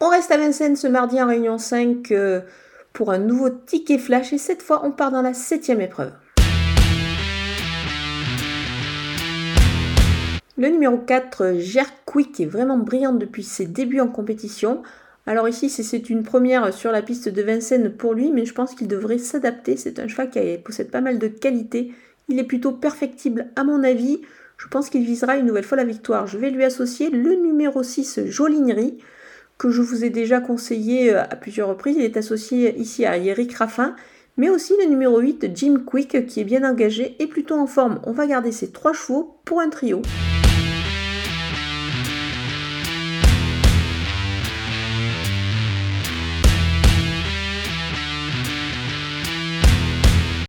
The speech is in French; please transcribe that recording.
On reste à Vincennes ce mardi en réunion 5 euh, pour un nouveau ticket flash et cette fois on part dans la septième épreuve. Le numéro 4, Quick, est vraiment brillante depuis ses débuts en compétition. Alors ici, c'est une première sur la piste de Vincennes pour lui, mais je pense qu'il devrait s'adapter. C'est un cheval qui possède pas mal de qualités. Il est plutôt perfectible à mon avis. Je pense qu'il visera une nouvelle fois la victoire. Je vais lui associer le numéro 6, Jolinerie, que je vous ai déjà conseillé euh, à plusieurs reprises. Il est associé ici à Eric Raffin, mais aussi le numéro 8, Jim Quick, qui est bien engagé et plutôt en forme. On va garder ces trois chevaux pour un trio.